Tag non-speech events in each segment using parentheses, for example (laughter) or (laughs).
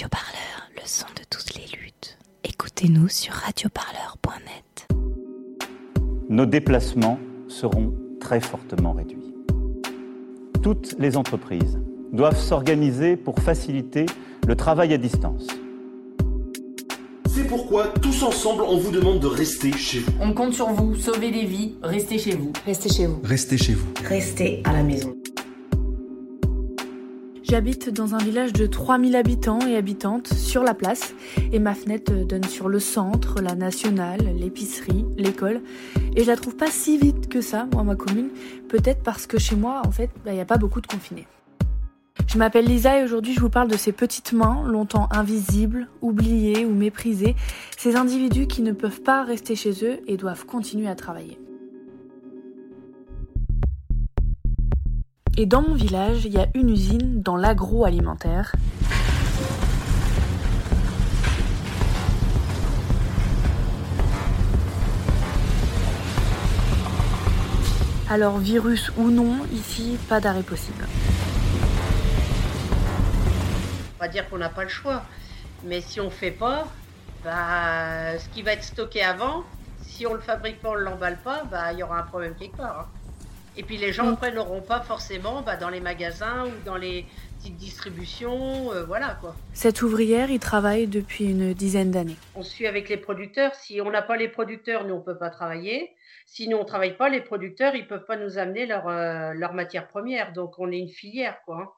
Radio Parleur, le son de toutes les luttes. Écoutez-nous sur radioparleur.net. Nos déplacements seront très fortement réduits. Toutes les entreprises doivent s'organiser pour faciliter le travail à distance. C'est pourquoi, tous ensemble, on vous demande de rester chez vous. On compte sur vous, sauvez des vies, restez chez vous. Restez chez vous. Restez chez vous. Restez à la maison. J'habite dans un village de 3000 habitants et habitantes sur la place et ma fenêtre donne sur le centre, la nationale, l'épicerie, l'école et je la trouve pas si vite que ça, moi, ma commune, peut-être parce que chez moi, en fait, il bah, n'y a pas beaucoup de confinés. Je m'appelle Lisa et aujourd'hui je vous parle de ces petites mains, longtemps invisibles, oubliées ou méprisées, ces individus qui ne peuvent pas rester chez eux et doivent continuer à travailler. Et dans mon village, il y a une usine dans l'agroalimentaire. Alors virus ou non, ici, pas d'arrêt possible. On va dire qu'on n'a pas le choix. Mais si on ne fait pas, bah, ce qui va être stocké avant, si on le fabrique pas, on ne l'emballe pas, bah, il y aura un problème quelque part. Hein. Et puis les gens mm. après n'auront pas forcément bah, dans les magasins ou dans les petites distributions, euh, voilà quoi. Cette ouvrière, il travaille depuis une dizaine d'années. On suit avec les producteurs. Si on n'a pas les producteurs, nous on peut pas travailler. Si nous on travaille pas, les producteurs ils peuvent pas nous amener leur euh, leur matière première. Donc on est une filière quoi. Hein.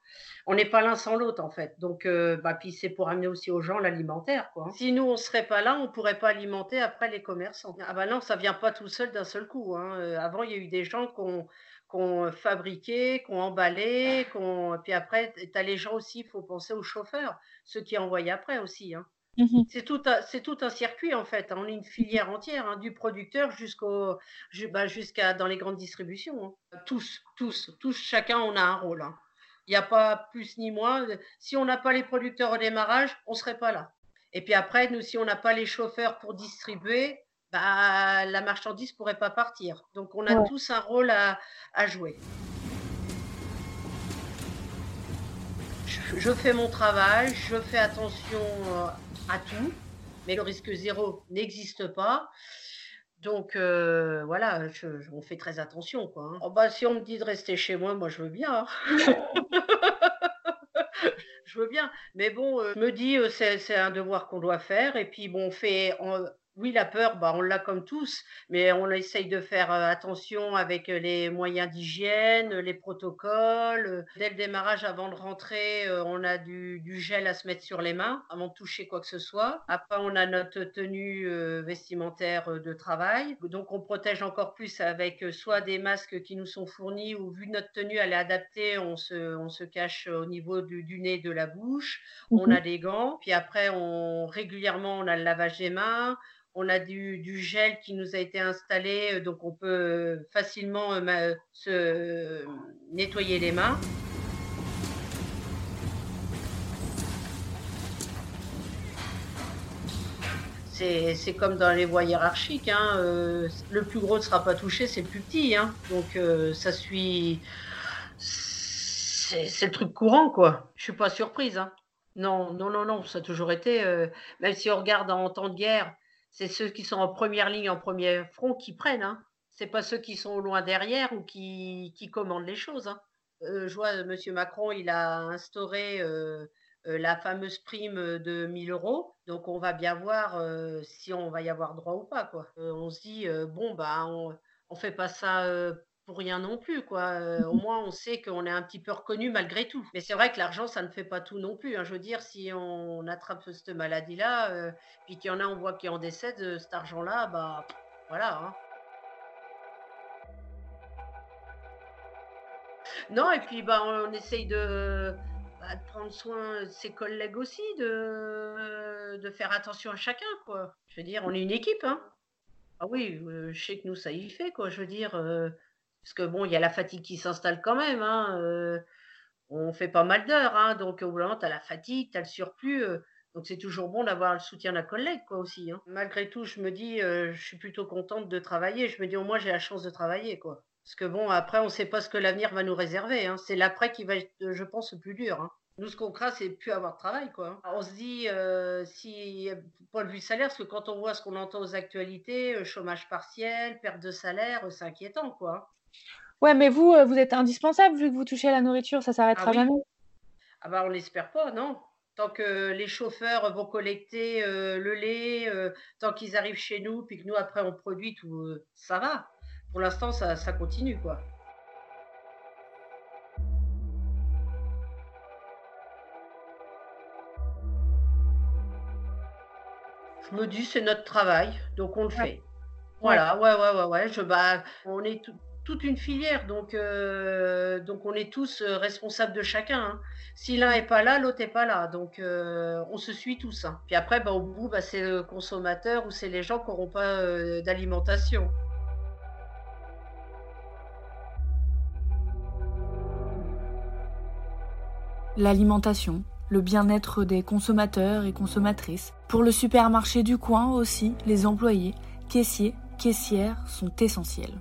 On n'est pas l'un sans l'autre en fait. Donc euh, bah puis c'est pour amener aussi aux gens l'alimentaire quoi. Hein. Si nous on serait pas là, on pourrait pas alimenter après les commerçants. Ah bah non, ça vient pas tout seul d'un seul coup. Hein. avant il y a eu des gens qui ont qu'on fabriquait, qu'on emballait, qu'on... puis après, tu as les gens aussi, il faut penser aux chauffeurs, ceux qui envoient après aussi. Mmh c'est tout, un, c'est tout un circuit en fait. Hein. On est une filière entière, hein, du producteur jusqu'au, bah, jusqu'à dans les grandes distributions. Tous, tous, tous, chacun on a un rôle. Il n'y a pas plus ni moins. Si on n'a pas les producteurs au démarrage, on ne serait pas là. Et puis après, nous, si on n'a pas les chauffeurs pour distribuer, bah, la marchandise pourrait pas partir. Donc on a tous un rôle à, jouer. Je, fais mon travail, je fais attention euh, à tout, mais le risque zéro n'existe pas. Donc euh, voilà, on fait très attention. Quoi, hein. oh, bah, si on me dit de rester chez moi, moi je veux bien. Hein. (laughs) je veux bien. Mais bon, euh, je me dis, c'est un devoir qu'on doit faire. Et puis bon, on fait, oui, la peur, bah, on l'a comme tous, mais on essaye de faire attention avec les moyens d'hygiène, les protocoles. Dès le démarrage, avant de rentrer, on a du, gel à se mettre sur les mains avant de toucher quoi que ce soit. Après, on a notre tenue vestimentaire de travail. Donc, on protège encore plus avec soit des masques qui nous sont fournis ou vu notre tenue, elle est adaptée, on se, on se cache au niveau du, nez, de la bouche. On mmh a des gants. Puis après, on, régulièrement, on a le lavage des mains on a du, gel qui nous a été installé, euh, donc on peut euh, facilement euh, se nettoyer les mains. C'est comme dans les voies hiérarchiques. Hein, le plus gros ne sera pas touché, c'est le plus petit. Hein, donc ça suit. C'est le truc courant, quoi. Je suis pas surprise. Hein. Non, non, non, non, ça a toujours été. même si on regarde en temps de guerre, c'est ceux qui sont en première ligne, en premier front qui prennent. Hein. Ce n'est pas ceux qui sont loin derrière ou qui, commandent les choses. Hein. Euh, je vois, M. Macron, il a instauré euh, euh, la fameuse prime de 1000 euros. Donc, on va bien voir si on va y avoir droit ou pas. On se dit, bon, bah, on ne fait pas ça pour rien non plus, quoi. Euh, au moins, on sait qu'on est un petit peu reconnu malgré tout. Mais c'est vrai que l'argent, ça ne fait pas tout non plus. Hein. Je veux dire, si on attrape cette maladie-là, euh, puis qu'il y en a, on voit qui en décède, euh, cet argent-là, bah voilà. Hein. Non, et puis bah, on essaye de, bah, de, prendre soin de ses collègues aussi, de, de faire attention à chacun, quoi. Je veux dire, on est une équipe, hein. Ah oui, je sais que nous, ça y fait, quoi. Je veux dire, parce que bon, il y a la fatigue qui s'installe quand même. Hein, euh, on fait pas mal d'heures, hein, donc au bout d'un tu as la fatigue, tu as le surplus. Euh, donc c'est toujours bon d'avoir le soutien d'un collègue, quoi, aussi. Hein. Malgré tout, je me dis, euh, je suis plutôt contente de travailler. Je me dis, au moins, j'ai la chance de travailler, quoi. Parce que bon, après, on ne sait pas ce que l'avenir va nous réserver. C'est l'après qui va être, je pense, le plus dur. Nous, ce qu'on craint, c'est plus avoir de travail, quoi. On se dit, si, point de vue salaire, parce que quand on voit ce qu'on entend aux actualités, chômage partiel, perte de salaire, c'est inquiétant, quoi. Ouais, mais vous, vous êtes indispensable vu que vous touchez à la nourriture, ça s'arrêtera Ah oui. jamais. Ah bah, on l'espère pas, non. Tant que les chauffeurs vont collecter euh, le lait, euh, tant qu'ils arrivent chez nous, puis que nous, après, on produit tout, euh, ça va. Pour l'instant, ça, ça continue, quoi. Je me dis, c'est notre travail, donc on le fait. Voilà, ouais, ouais, ouais, ouais. Je, bah, on est tout- toute une filière, donc, euh, on est tous euh, responsables de chacun. hein. Si l'un est pas là, l'autre est pas là. Donc euh, on se suit tous. hein. Puis après, bah, au bout, bah, c'est le consommateur ou c'est les gens qui n'auront pas d'alimentation. L'alimentation, le bien-être des consommateurs et consommatrices. Pour le supermarché du coin aussi, les employés, caissiers, caissières sont essentiels.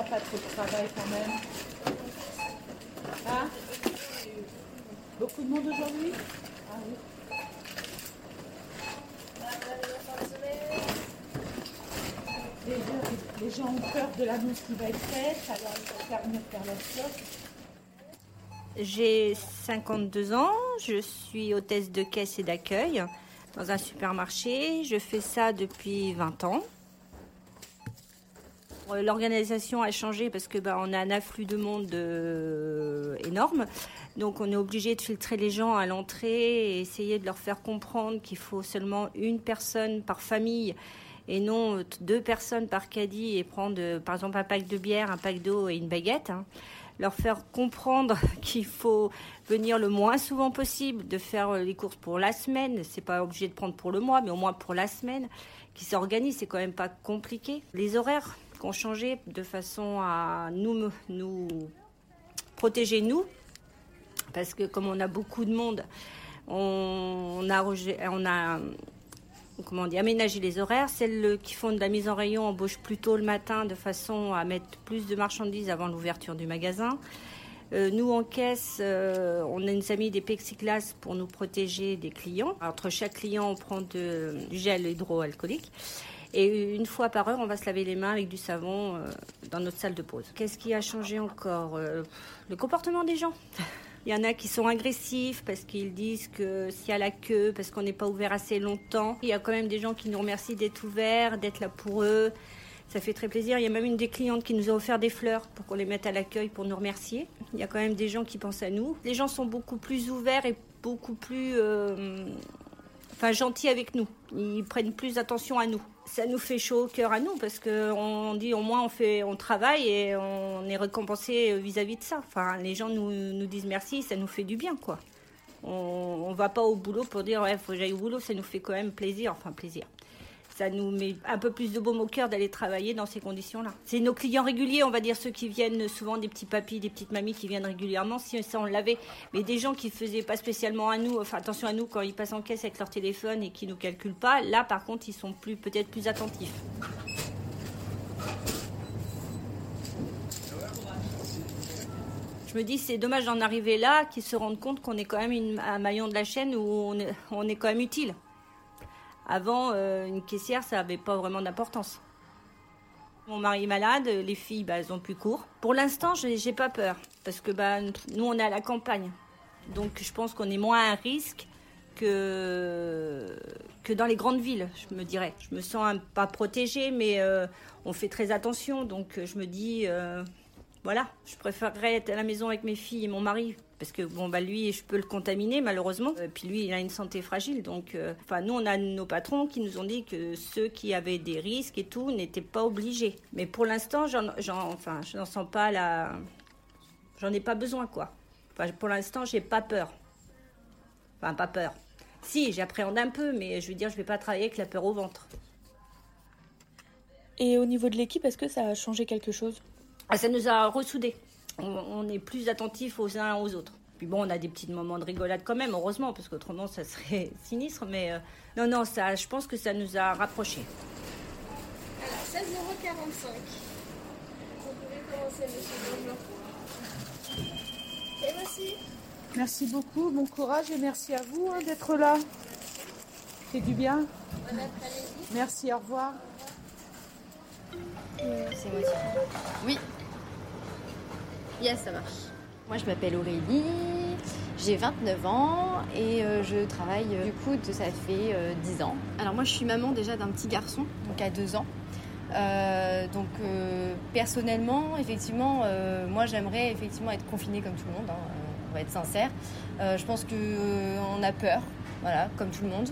Pas trop de travail quand même. Hein Beaucoup de monde aujourd'hui Ah oui. Les gens, ont peur de l'annonce qui va être faite, alors ils vont faire venir faire stock. J'ai 52 ans, je suis hôtesse de caisse et d'accueil dans un supermarché. Je fais ça depuis 20 ans. Euh, L'organisation a changé parce que bah, on a un afflux de monde euh, énorme. Donc on est obligé de filtrer les gens à l'entrée et essayer de leur faire comprendre qu'il faut seulement une personne par famille et non deux personnes par caddie et prendre euh, par exemple un pack de bière, un pack d'eau et une baguette. hein. Leur faire comprendre (laughs) qu'il faut venir le moins souvent possible, de faire les courses pour la semaine. C'est pas obligé de prendre pour le mois, mais au moins pour la semaine. Qui s'organise, c'est quand même pas compliqué. Les horaires ont changé de façon à nous, nous protéger nous, parce que comme on a beaucoup de monde, on, a, on a comment dire, aménagé les horaires. Celles qui font de la mise en rayon embauchent plus tôt le matin de façon à mettre plus de marchandises avant l'ouverture du magasin. Euh, nous, en caisse, euh, on a a mis des plexiglas pour nous protéger des clients. Entre chaque client, on prend du gel hydroalcoolique. Et une fois par heure, on va se laver les mains avec du savon euh, dans notre salle de pause. Qu'est-ce qui a changé encore Euh, Le comportement des gens? (laughs) Il y en a qui sont agressifs parce qu'ils disent que s'il y a la queue, parce qu'on n'est pas ouvert assez longtemps. Il y a quand même des gens qui nous remercient d'être ouverts, d'être là pour eux. Ça fait très plaisir. Il y a même une des clientes qui nous a offert des fleurs pour qu'on les mette à l'accueil pour nous remercier. Il y a quand même des gens qui pensent à nous. Les gens sont beaucoup plus ouverts et beaucoup plus euh, enfin, gentils avec nous. Ils prennent plus attention à nous. Ça nous fait chaud au cœur à nous parce qu'on dit au moins on, fait, on travaille et on est récompensé vis-à-vis de ça. Enfin, les gens nous, disent merci, ça nous fait du bien quoi. On, on va pas au boulot pour dire ouais, faut que j'aille au boulot, ça nous fait quand même plaisir, enfin plaisir. Ça nous met un peu plus de baume au cœur d'aller travailler dans ces conditions-là. C'est nos clients réguliers, on va dire ceux qui viennent souvent des petits papis, des petites mamies qui viennent régulièrement, si ça on l'avait. Mais des gens qui faisaient pas spécialement à nous, enfin attention à nous quand ils passent en caisse avec leur téléphone et qui nous calculent pas, là par contre ils sont plus peut-être plus attentifs. Je me dis c'est dommage d'en arriver là, qu'ils se rendent compte qu'on est quand même un maillon de la chaîne où on est quand même utile. Avant, euh, une caissière, ça n'avait pas vraiment d'importance. Mon mari est malade, les filles, bah, elles ont plus cours. Pour l'instant, j'ai j'ai pas peur, parce que bah, nous, on est à la campagne. Donc, je pense qu'on est moins à risque que, que dans les grandes villes, je me dirais. Je me sens pas protégée, mais euh, on fait très attention. Donc, je me dis, euh, voilà, je préférerais être à la maison avec mes filles et mon mari. Parce que bon bah lui je peux le contaminer malheureusement. Euh, puis lui il a une santé fragile donc euh, enfin nous on a nos patrons qui nous ont dit que ceux qui avaient des risques et tout n'étaient pas obligés. Mais pour l'instant j'en j'en- enfin je n'en sens pas la j'en ai pas besoin quoi. Enfin pour l'instant j'ai pas peur. Enfin pas peur. Si j'appréhende un peu mais je veux dire je vais pas travailler avec la peur au ventre. Et au niveau de l'équipe, est-ce que ça a changé quelque chose? Ah, Ça nous a ressoudés. On, est plus attentifs aux uns aux autres. Puis bon, on a des petits moments de rigolade quand même, heureusement, parce qu'autrement, ça serait (laughs) sinistre. Mais euh, non, non, ça, je pense que ça nous a rapprochés. Alors, 16,45 Vous pouvez commencer, monsieur. Et voici. Merci beaucoup, bon courage et merci à vous hein, d'être là. C'est du bien. Merci, au revoir. C'est moi Oui. Yes, ça marche. Moi, je m'appelle Aurélie, j'ai 29 ans et euh, je travaille euh, du coup, ça fait 10 euh, ans. Alors moi, je suis maman déjà d'un petit garçon, donc à 2 ans. donc personnellement, effectivement, moi j'aimerais effectivement être confinée comme tout le monde. Hein, on va être sincère. je pense qu'on a peur, voilà, comme tout le monde.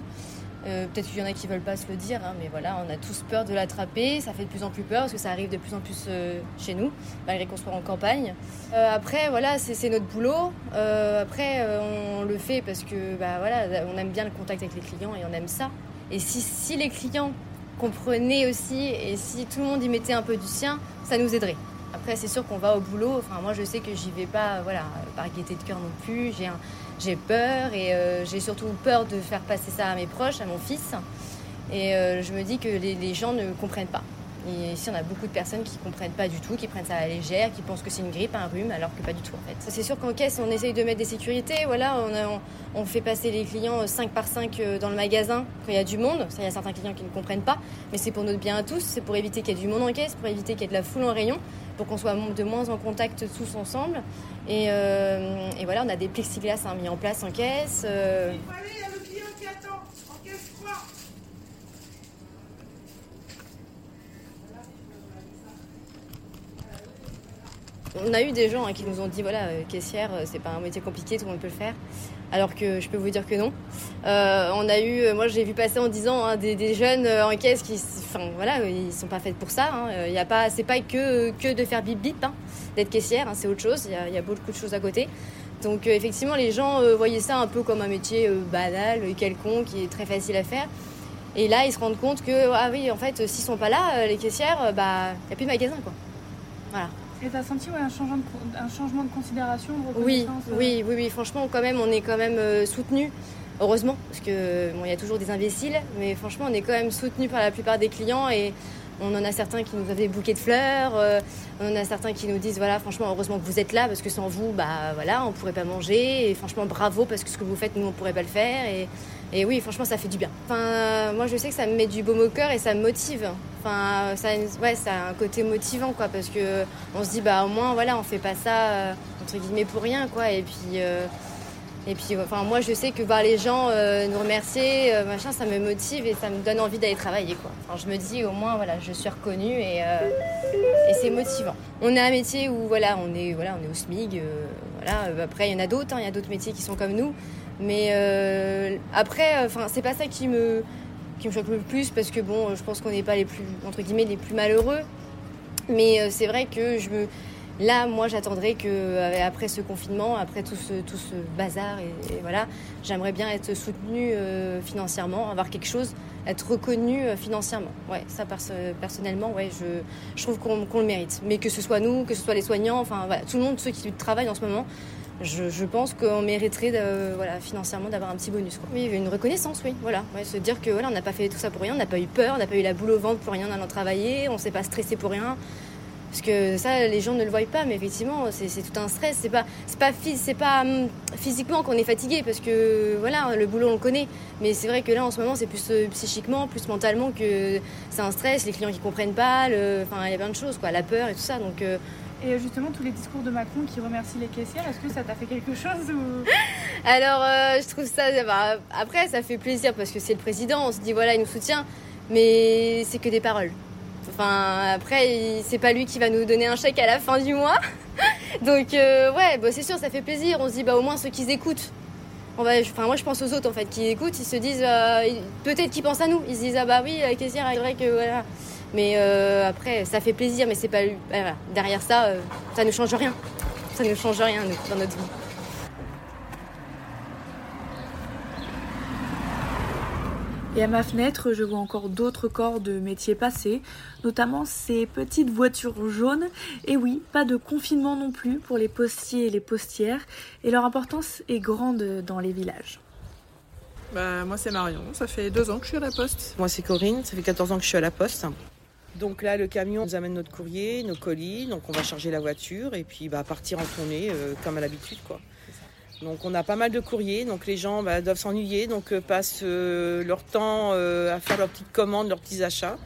Euh, peut-être qu'il y en a qui veulent pas se le dire, hein, mais voilà, on a tous peur de l'attraper. Ça fait de plus en plus peur parce que ça arrive de plus en plus euh, chez nous, malgré qu'on soit en campagne. Euh, après, voilà, c'est notre boulot. après, on le fait parce que, bah voilà, on aime bien le contact avec les clients et on aime ça. Et si, si les clients comprenaient aussi et si tout le monde y mettait un peu du sien, ça nous aiderait. Après, c'est sûr qu'on va au boulot. Enfin, moi, je sais que j'y vais pas, voilà, par gaieté de cœur non plus. J'ai un j'ai peur et euh, j'ai surtout peur de faire passer ça à mes proches, à mon fils. Et euh, je me dis que les, gens ne comprennent pas. Et ici, on a beaucoup de personnes qui ne comprennent pas du tout, qui prennent ça à la légère, qui pensent que c'est une grippe, un rhume, alors que pas du tout en fait. C'est sûr qu'en caisse, on essaye de mettre des sécurités. Voilà, on, fait passer les clients 5 par 5 euh, dans le magasin quand il y a du monde. Ça, il y a certains clients qui ne comprennent pas, mais c'est pour notre bien à tous. C'est pour éviter qu'il y ait du monde en caisse, pour éviter qu'il y ait de la foule en rayon pour qu'on soit de moins en contact tous ensemble. Et, euh, voilà, on a des plexiglas hein, mis en place en caisse. Euh. Il y a le client qui attend en caisse 3. On a eu des gens hein, qui nous ont dit voilà, euh, caissière, c'est pas un métier compliqué, tout le monde peut le faire alors que je peux vous dire que non. Euh, on a eu, euh, moi j'ai vu passer en disant hein, des, jeunes euh, en caisse qui, enfin voilà, ils sont pas faits pour ça. Hein. Il y a pas, c'est pas que que de faire bip bip, hein, d'être caissière, c'est autre chose. Il y, a, beaucoup de choses à côté. Donc effectivement, les gens voyaient ça un peu comme un métier banal, quelconque, qui est très facile à faire. Et là, ils se rendent compte que ah oui, en fait, s'ils sont pas là, les caissières, bah, y a plus de magasin quoi. Voilà. Et t'as senti un, changement de, un changement de considération oui, euh oui, oui, oui, franchement, quand même, on est quand même euh, soutenu. Heureusement, parce que bon, il y a toujours des imbéciles, mais franchement, on est quand même soutenu par la plupart des clients et on en a certains qui nous avaient des bouquets de fleurs, euh, on en a certains qui nous disent voilà, franchement, heureusement que vous êtes là parce que sans vous, bah voilà, on pourrait pas manger et franchement, bravo parce que ce que vous faites, nous, on pourrait pas le faire et et oui, franchement, ça fait du bien. Enfin, moi, je sais que ça me met du baume au cœur et ça me motive. Enfin, ça, ouais, ça a un côté motivant, quoi, parce que on se dit, bah, au moins, voilà, on fait pas ça euh, entre guillemets pour rien, quoi. Et puis, euh, et puis, enfin, moi, je sais que voir les gens euh, nous remercier, machin, ça me motive et ça me donne envie d'aller travailler, quoi. Je me dis, au moins, voilà, je suis reconnue et, et c'est motivant. On a un métier où, voilà, on est, voilà, on est au SMIG. voilà. Après, il y en a d'autres, hein, il y a d'autres métiers qui sont comme nous. Mais euh, après, euh, enfin, c'est pas ça qui me, qui me choque le plus parce que bon, je pense qu'on n'est pas les plus, entre guillemets, les plus malheureux. Mais euh, c'est vrai que je me, là, moi, j'attendrais que après ce confinement, après tout ce, tout ce bazar, et, voilà, j'aimerais bien être soutenue financièrement, avoir quelque chose, être reconnue financièrement. Ouais, ça personnellement, ouais, je, je trouve qu'on le mérite. Mais que ce soit nous, que ce soit les soignants, enfin tout le monde, ceux qui travaillent en ce moment, je, pense qu'on mériterait voilà, financièrement d'avoir un petit bonus. Oui, une reconnaissance, oui. Voilà. se dire que voilà, on n'a pas fait tout ça pour rien, on n'a pas eu peur, on n'a pas eu la boule au ventre pour rien en allant travailler, on ne s'est pas stressé pour rien. Parce que ça, les gens ne le voient pas, mais effectivement, c'est tout un stress. C'est pas, pas, pas hum, physiquement qu'on est fatigué, parce que voilà, le boulot on le connaît. Mais c'est vrai que là, en ce moment, c'est plus euh, psychiquement, plus mentalement que c'est un stress. Les clients qui comprennent pas, enfin, il y a plein de choses, quoi, la peur et tout ça. Donc, euh, et justement, tous les discours de Macron qui remercient les caissières, est-ce que ça t'a fait quelque chose ou... (laughs) Alors, euh, je trouve ça. Bah, après, ça fait plaisir parce que c'est le président, on se dit voilà, il nous soutient, mais c'est que des paroles. Enfin, après, c'est pas lui qui va nous donner un chèque à la fin du mois. (laughs) Donc, euh, ouais, bah, c'est sûr, ça fait plaisir. On se dit, bah, au moins ceux qui écoutent. On va, enfin, moi, je pense aux autres en fait qui écoutent, ils se disent, euh, peut-être qu'ils pensent à nous. Ils se disent, ah bah oui, la caissière, c'est vrai que voilà. Mais euh, après, ça fait plaisir, mais c'est pas. Voilà. Derrière ça, ça ne change rien. Ça ne change rien, dans notre vie. Et à ma fenêtre, je vois encore d'autres corps de métiers passés, notamment ces petites voitures jaunes. Et oui, pas de confinement non plus pour les postiers et les postières, et leur importance est grande dans les villages. Bah, moi c'est Marion, ça fait deux ans que je suis à la poste. Moi c'est Corinne, ça fait 14 ans que je suis à la poste. Donc là, le camion nous amène notre courrier, nos colis, donc on va charger la voiture et puis bah, partir en tournée euh, comme à l'habitude. quoi. Donc on a pas mal de courriers, donc les gens bah, doivent s'ennuyer, donc euh, passent euh, leur temps euh, à faire leurs petites commandes, leurs petits achats.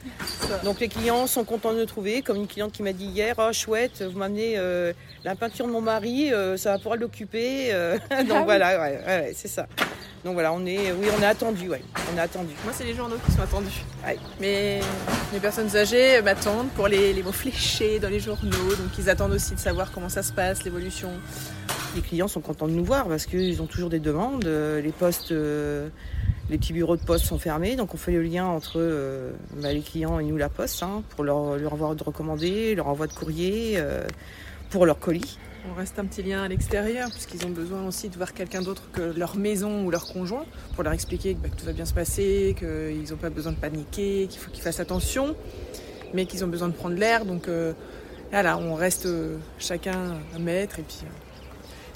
Donc les clients sont contents de nous trouver, comme une cliente qui m'a dit hier, oh chouette, vous m'amenez euh, la peinture de mon mari, euh, ça va pouvoir l'occuper. euh. (laughs) donc Ah oui. voilà, ouais, ouais, ouais, c'est ça. Donc voilà, on est, oui, on est attendu, ouais, on est attendu. Moi c'est les journaux qui sont attendus. Mais les personnes âgées m'attendent pour les, les mots fléchés dans les journaux, donc ils attendent aussi de savoir comment ça se passe, l'évolution. Les clients sont contents de nous voir parce qu'ils ont toujours des demandes. Euh, Les postes, euh, les petits bureaux de poste sont fermés, donc on fait le lien entre euh, bah, les clients et nous, la poste, hein, pour leur, leur de recommandés, leur envoi de courrier, pour leur colis. On reste un petit lien à l'extérieur, puisqu'ils ont besoin aussi de voir quelqu'un d'autre que leur maison ou leur conjoint, pour leur expliquer que, bah, tout va bien se passer, qu'ils n'ont pas besoin de paniquer, qu'il faut qu'ils fassent attention, mais qu'ils ont besoin de prendre l'air. Donc euh, voilà, on reste chacun un maître, et puis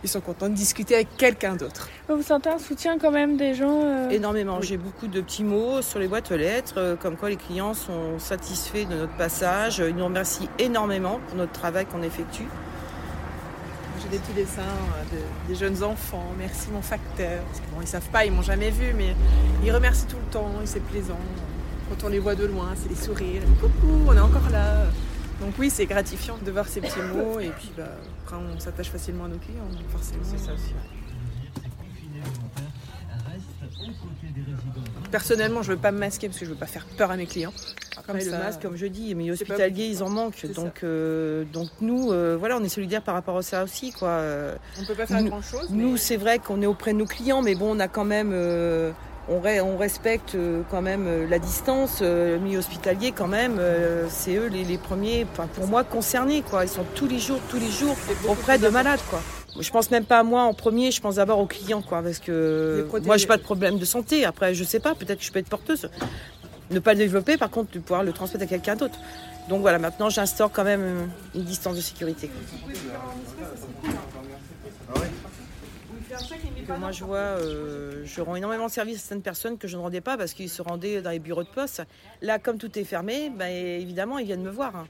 ils sont contents de discuter avec quelqu'un d'autre. Vous sentez un soutien quand même des gens euh, Énormément. J'ai beaucoup de petits mots sur les boîtes aux lettres, euh, comme quoi les clients sont satisfaits de notre passage. Ils nous remercient énormément pour notre travail qu'on effectue. J'ai des petits dessins euh, de- des jeunes enfants. Merci mon facteur. Parce que bon, ils savent pas, ils m'ont jamais vu, mais ils remercient tout le temps. et C'est plaisant. Quand on les voit de loin, c'est des sourires. Coucou, on est encore là. Donc oui, c'est gratifiant de voir ces petits mots. Et puis bah, après, on s'attache facilement à nos clients. donc Forcément, c'est ça aussi. Personnellement, je veux pas me masquer parce que je veux pas faire peur à mes clients. Après, le ça- masque, comme je dis, mais hospitaliers, ils en manquent. Donc, euh, donc nous, euh, voilà, on est solidaires par rapport à ça aussi. Quoi. On peut pas faire nous- grand-chose, Nous, mais- c'est vrai qu'on est auprès de nos clients, mais bon, on a quand même, euh, on, re- on respecte euh, quand même euh, la distance. Euh, le milieu hospitalier, quand même, c'est eux les, les premiers, enfin, pour moi, concernés. Quoi. Ils sont tous les jours, tous les jours auprès de malades. Quoi. Je pense même pas à moi en premier, je pense d'abord aux clients, quoi, parce que moi, j'ai pas de problème de santé. Après, je sais pas, peut-être que je peux être porteuse. Ne pas le développer, par contre, de pouvoir le transmettre à quelqu'un d'autre. Donc voilà, maintenant, j'instaure quand même une distance de sécurité. Que moi je vois, euh, je rends énormément de service à certaines personnes que je ne rendais pas parce qu'ils se rendaient dans les bureaux de poste. Là, comme tout est fermé, ben, évidemment, ils viennent me voir. hein.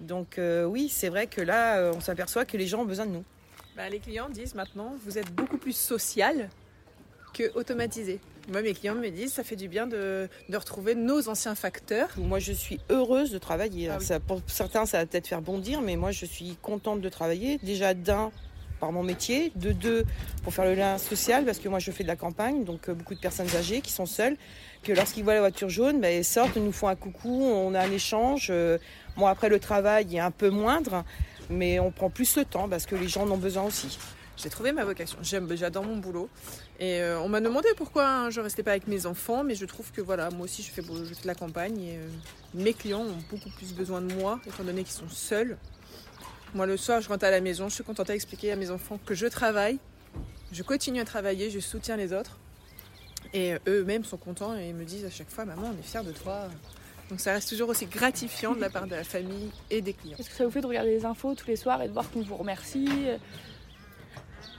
Donc euh, oui, c'est vrai que là, euh, on s'aperçoit que les gens ont besoin de nous. Bah, les clients disent maintenant, vous êtes beaucoup plus social que automatisé. Moi, mes clients me disent, ça fait du bien de, de retrouver nos anciens facteurs. Moi, je suis heureuse de travailler. Ah oui. Ça, pour certains, ça va peut-être faire bondir, mais moi, je suis contente de travailler. Déjà, d'un, par mon métier. De deux, pour faire le lien social, parce que moi, je fais de la campagne, donc euh, beaucoup de personnes âgées qui sont seules, que lorsqu'ils voient la voiture jaune, ben, ils sortent, nous font un coucou, on a un échange. Euh, Bon, après, le travail est un peu moindre, mais on prend plus le temps parce que les gens en ont besoin aussi. J'ai trouvé ma vocation. J'aime, j'adore mon boulot. Et euh, on m'a demandé pourquoi hein, je restais pas avec mes enfants, mais je trouve que voilà, moi aussi je fais, je fais de la campagne et mes clients ont beaucoup plus besoin de moi, étant donné qu'ils sont seuls. Moi le soir, je rentre à la maison, je suis contente à expliquer à mes enfants que je travaille, je continue à travailler, je soutiens les autres. Et euh, eux-mêmes sont contents et me disent à chaque fois, maman, on est fiers de toi. Donc ça reste toujours aussi gratifiant de la part de la famille et des clients. Est-ce que ça vous fait de regarder les infos tous les soirs et de voir qu'on vous remercie?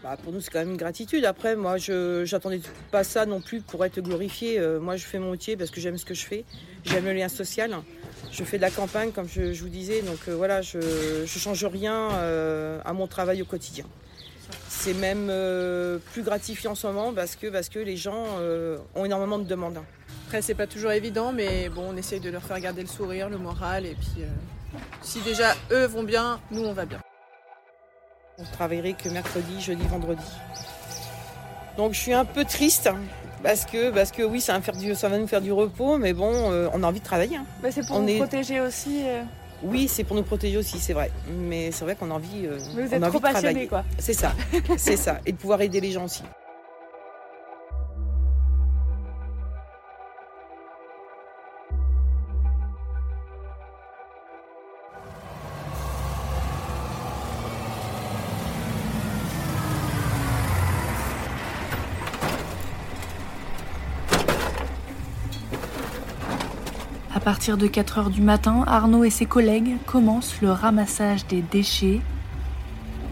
Bah, pour nous, c'est quand même une gratitude. Après, moi, je j'attendais pas ça non plus pour être glorifié. Euh, moi, je fais mon métier parce que j'aime ce que je fais. J'aime le lien social. Je fais de la campagne, comme je, je vous disais. Donc euh, voilà, je ne change rien euh, à mon travail au quotidien. C'est même euh, plus gratifiant en ce moment parce que, parce que les gens ont énormément de demandes. Après, c'est pas toujours évident, mais bon, on essaye de leur faire garder le sourire, le moral, et puis si déjà eux vont bien, nous on va bien. On travaillerait que mercredi, jeudi, vendredi. Donc je suis un peu triste parce que, parce que oui, ça va, me faire du, ça va nous faire du repos, mais bon, euh, on a envie de travailler. hein. C'est pour On vous est- protéger aussi. euh. Oui, c'est pour nous protéger aussi, c'est vrai. Mais c'est vrai qu'on a envie, euh, Mais vous on êtes a trop envie passionné, quoi. C'est ça, c'est ça. Et de pouvoir aider les gens aussi. Partir de 4 heures du matin, Arnaud et ses collègues commencent le ramassage des déchets.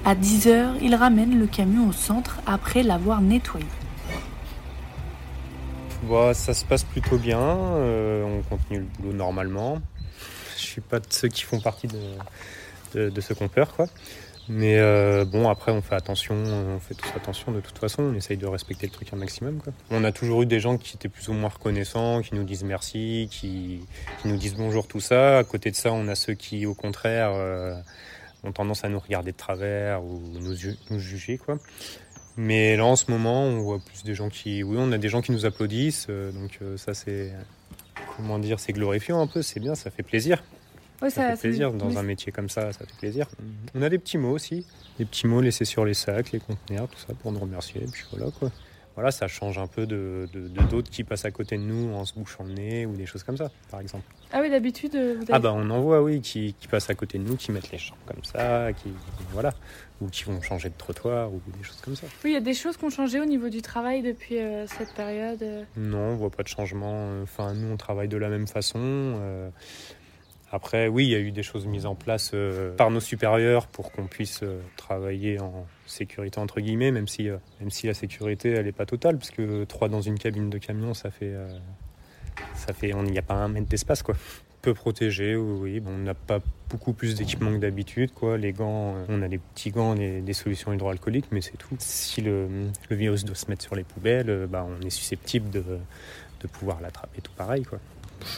À 10 heures, ils ramènent le camion au centre après l'avoir nettoyé. Bah, ça se passe plutôt bien, euh, on continue le boulot normalement. Je suis pas de ceux qui font partie de, de, ce qu'on quoi. Mais euh, bon, après, on fait attention, on fait tous attention de toute façon, on essaye de respecter le truc un maximum. On a toujours eu des gens qui étaient plus ou moins reconnaissants, qui nous disent merci, qui, nous disent bonjour, tout ça. À côté de ça, on a ceux qui, au contraire, euh, ont tendance à nous regarder de travers ou nous, juger. Mais là, en ce moment, on voit plus des gens qui. Oui, on a des gens qui nous applaudissent, euh, donc ça, c'est. Comment dire C'est glorifiant un peu, c'est bien, ça fait plaisir. Ouais, ça, ça- fait plaisir dans oui. un métier comme ça, ça fait plaisir. On a des petits mots aussi, des petits mots laissés sur les sacs, les conteneurs, tout ça pour nous remercier. Et puis voilà quoi. Voilà, ça change un peu de d'autres qui passent à côté de nous en se bouchant le nez ou des choses comme ça, par exemple. Ah oui, d'habitude, euh, avez... Ah bah on en voit oui qui, qui passent à côté de nous, qui mettent les champs comme ça, qui voilà, ou qui vont changer de trottoir ou des choses comme ça. Oui, il y a des choses qui ont changé au niveau du travail depuis euh, cette période. euh. Non, on voit pas de changement. Enfin, nous, on travaille de la même façon. Euh, Après, oui, il y a eu des choses mises en place euh, par nos supérieurs pour qu'on puisse euh, travailler en sécurité entre guillemets, même si, euh, la sécurité, elle n'est pas totale, parce que trois dans une cabine de camion, ça fait, ça fait, on n'y a pas un mètre d'espace, quoi. Peu protégé, oui, on n'a pas beaucoup plus d'équipement que d'habitude, quoi. Les gants, on a des petits gants, des, des solutions hydroalcooliques, mais c'est tout. Si le, virus doit se mettre sur les poubelles, bah, on est susceptible de, de pouvoir l'attraper tout pareil, quoi.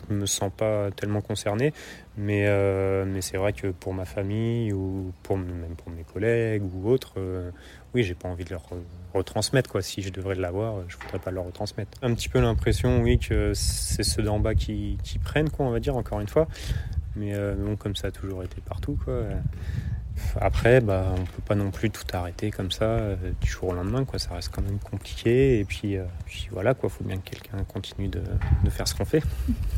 Je me sens pas tellement concerné, mais, euh, mais c'est vrai que pour ma famille ou pour, même pour mes collègues ou autres, euh, oui, j'ai pas envie de leur euh, retransmettre. Quoi. Si je devrais l'avoir, je voudrais pas leur retransmettre. Un petit peu l'impression, oui, que c'est ceux d'en bas qui, prennent, quoi, on va dire, encore une fois. Mais euh, bon, comme ça a toujours été partout, quoi. Après, bah, on peut pas non plus tout arrêter comme ça euh, du jour au lendemain, quoi. Ça reste quand même compliqué. Et puis, euh, puis voilà, quoi. Faut bien que quelqu'un continue de, de faire ce qu'on fait. (laughs)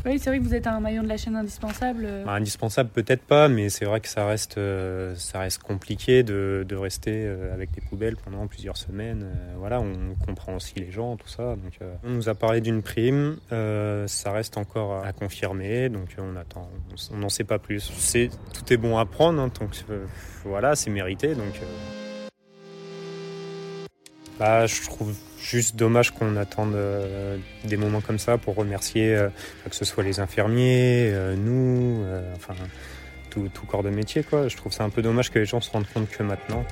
Oui, c'est vrai que vous êtes un maillon de la chaîne indispensable. euh. Bah, indispensable peut-être pas, mais c'est vrai que ça reste, euh, ça reste compliqué de, de rester avec des poubelles pendant plusieurs semaines. Voilà, on comprend aussi les gens, tout ça. Donc, on nous a parlé d'une prime, ça reste encore à confirmer, donc on attend, on n'en sait pas plus. C'est, tout est bon à prendre, hein, donc euh, voilà, c'est mérité. Donc, euh, bah, je trouve juste dommage qu'on attende euh, des moments comme ça pour remercier euh, que ce soit les infirmiers, nous, enfin tout, corps de métier. Je trouve ça un peu dommage que les gens se rendent compte que maintenant.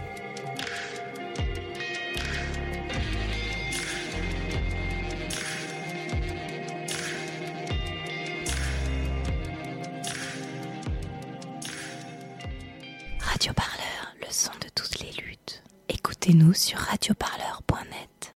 Radio Parleur,